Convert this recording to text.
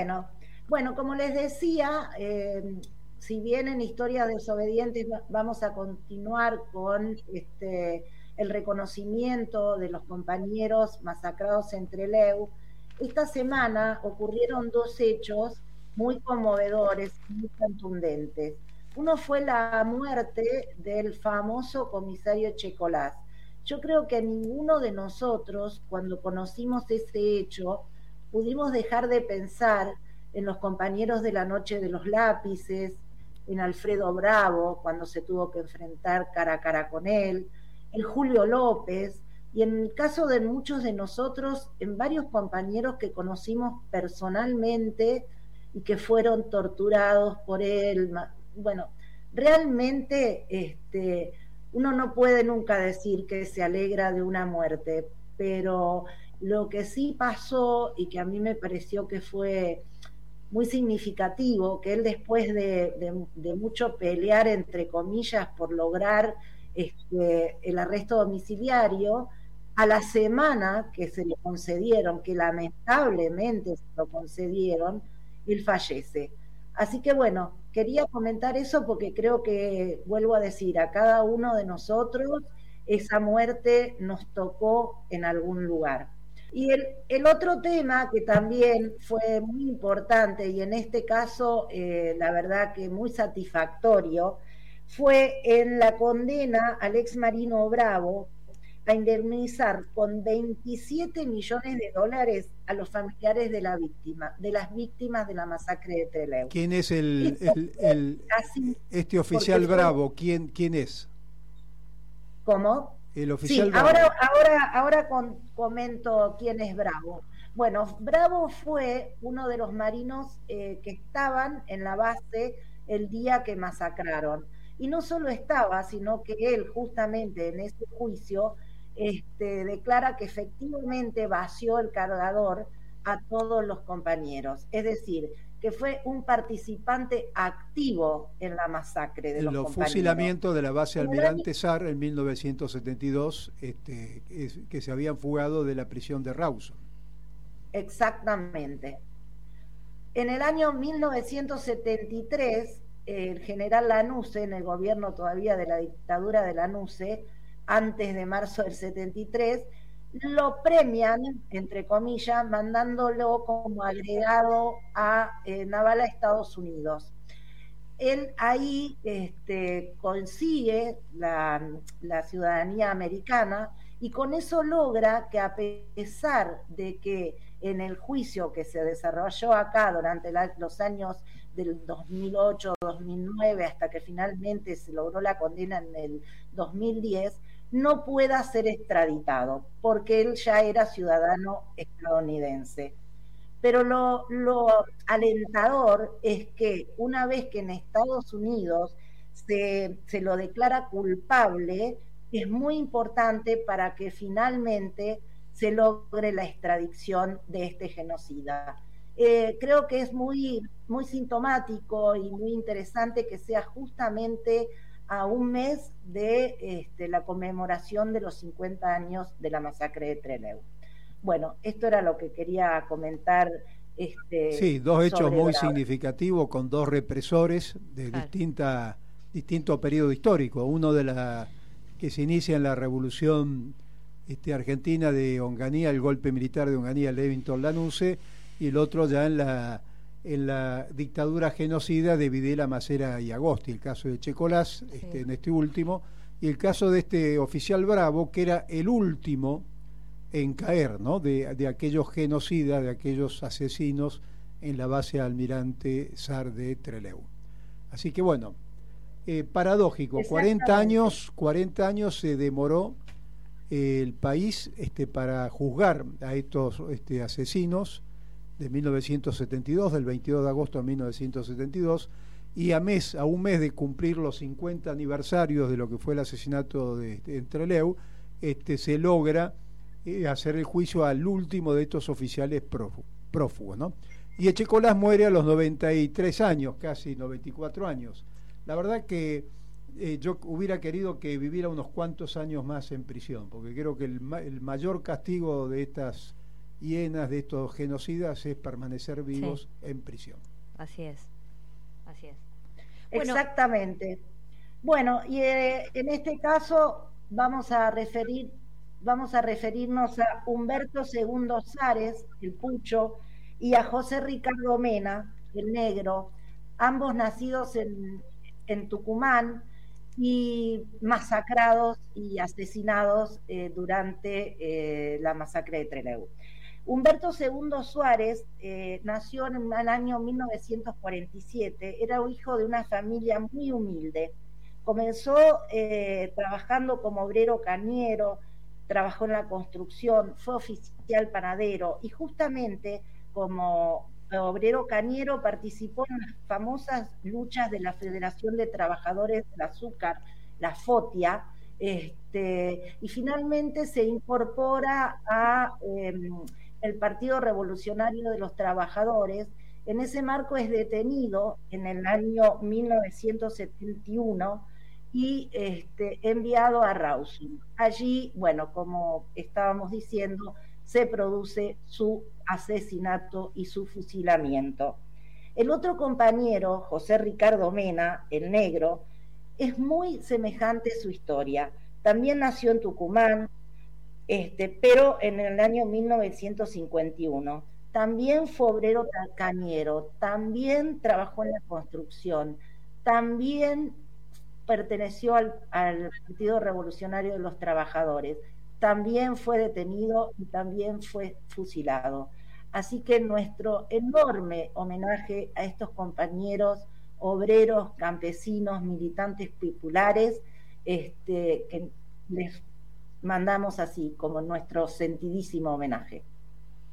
Bueno, bueno, como les decía, eh, si bien en Historia Desobedientes vamos a continuar con este, el reconocimiento de los compañeros masacrados en Trelew, esta semana ocurrieron dos hechos muy conmovedores, muy contundentes. Uno fue la muerte del famoso comisario Checolás. Yo creo que ninguno de nosotros, cuando conocimos ese hecho, pudimos dejar de pensar en los compañeros de la noche de los lápices, en Alfredo Bravo, cuando se tuvo que enfrentar cara a cara con él, en Julio López, y en el caso de muchos de nosotros, en varios compañeros que conocimos personalmente y que fueron torturados por él. Bueno, realmente este, uno no puede nunca decir que se alegra de una muerte, pero lo que sí pasó y que a mí me pareció que fue muy significativo, que él después de, mucho pelear, entre comillas, por lograr este, el arresto domiciliario, a la semana que se le concedieron, que lamentablemente se lo concedieron, él fallece. Así que bueno, quería comentar eso porque creo que, vuelvo a decir, a cada uno de nosotros esa muerte nos tocó en algún lugar. Y el, otro tema que también fue muy importante y en este caso eh, la verdad que muy satisfactorio fue en la condena al ex marino Bravo a indemnizar con 27 millones de dólares a los familiares de la víctima, de las víctimas de la masacre de Trelew. ¿Quién es el, este oficial Bravo? ¿Quién, ¿Quién es? ¿Cómo? El oficial sí, ahora, ahora, ahora comento quién es Bravo. Bueno, Bravo fue uno de los marinos eh, que estaban en la base el día que masacraron. Y no solo estaba, sino que él justamente en ese juicio este, declara que efectivamente vació el cargador a todos los compañeros. Es decir, que fue un participante activo en la masacre de los, los fusilamientos de la base Almirante Sar en 1972, este, que se habían fugado de la prisión de Rawson. Exactamente. En el año 1973, el general Lanusse, en el gobierno todavía de la dictadura de Lanusse, antes de marzo del 73, lo premian, entre comillas, mandándolo como agregado a eh, Naval a Estados Unidos. Él ahí este, consigue la, ciudadanía americana y con eso logra que a pesar de que en el juicio que se desarrolló acá durante los años del 2008-2009 hasta que finalmente se logró la condena en el 2010, no pueda ser extraditado, porque él ya era ciudadano estadounidense. Pero lo, alentador es que una vez que en Estados Unidos se, lo declara culpable, es muy importante para que finalmente se logre la extradición de este genocida. Eh, creo que es muy, muy sintomático y muy interesante que sea justamente a un mes de este, la conmemoración de los 50 años de la masacre de Trelew. Bueno, esto era lo que quería comentar. Este, sí, dos hechos muy significativos con dos represores de distinta, distinto periodo histórico. Uno de la que se inicia en la revolución este, argentina de Onganía, el golpe militar de Onganía, Levington Lanuse, y el otro ya en la en la dictadura genocida de Videla, Macera y Agosti, el caso de Checolás, este, en este último, y el caso de este oficial Bravo, que era el último en caer, ¿no? De, de aquellos genocidas, de aquellos asesinos en la base almirante Sar de Trelew. Así que bueno, eh, paradójico, 40 años, 40 años se demoró eh, el país este, para juzgar a estos este, asesinos de 1972, del 22 de agosto de 1972, y a, mes, a un mes de cumplir los 50 aniversarios de lo que fue el asesinato de, Entreleu, este, se logra eh, hacer el juicio al último de estos oficiales prófugos. ¿no? Y Echecolás muere a los 93 años, casi 94 años. La verdad que eh, yo hubiera querido que viviera unos cuantos años más en prisión, porque creo que el mayor castigo de estas hienas de estos genocidas es permanecer vivos en prisión. Así es, así es. Exactamente. Bueno, y eh, en este caso vamos a referir, vamos a referirnos a Humberto II Sares, el Pucho, y a José Ricardo Mena, el Negro, ambos nacidos en, en Tucumán y masacrados y asesinados eh, durante eh, la masacre de Trelew. Humberto II Suárez eh, nació en el año 1947, era hijo de una familia muy humilde. Comenzó trabajando como obrero cañero, trabajó en la construcción, fue oficial panadero y justamente como obrero cañero participó en las famosas luchas de la Federación de Trabajadores del Azúcar, la FOTIA, este, y finalmente se incorpora a em, el Partido Revolucionario de los Trabajadores. En ese marco es detenido en el año 1971 y este, enviado a Rawson. Allí, bueno, como estábamos diciendo, se produce su asesinato y su fusilamiento. El otro compañero, José Ricardo Mena, el negro, es muy semejante su historia. También nació en Tucumán, este, pero en el año 1951. También fue obrero cañero, también trabajó en la construcción, también perteneció al Partido Revolucionario de los Trabajadores también fue detenido y también fue fusilado. Así que nuestro enorme homenaje a estos compañeros obreros, campesinos, militantes populares, este, que les mandamos así como nuestro sentidísimo homenaje.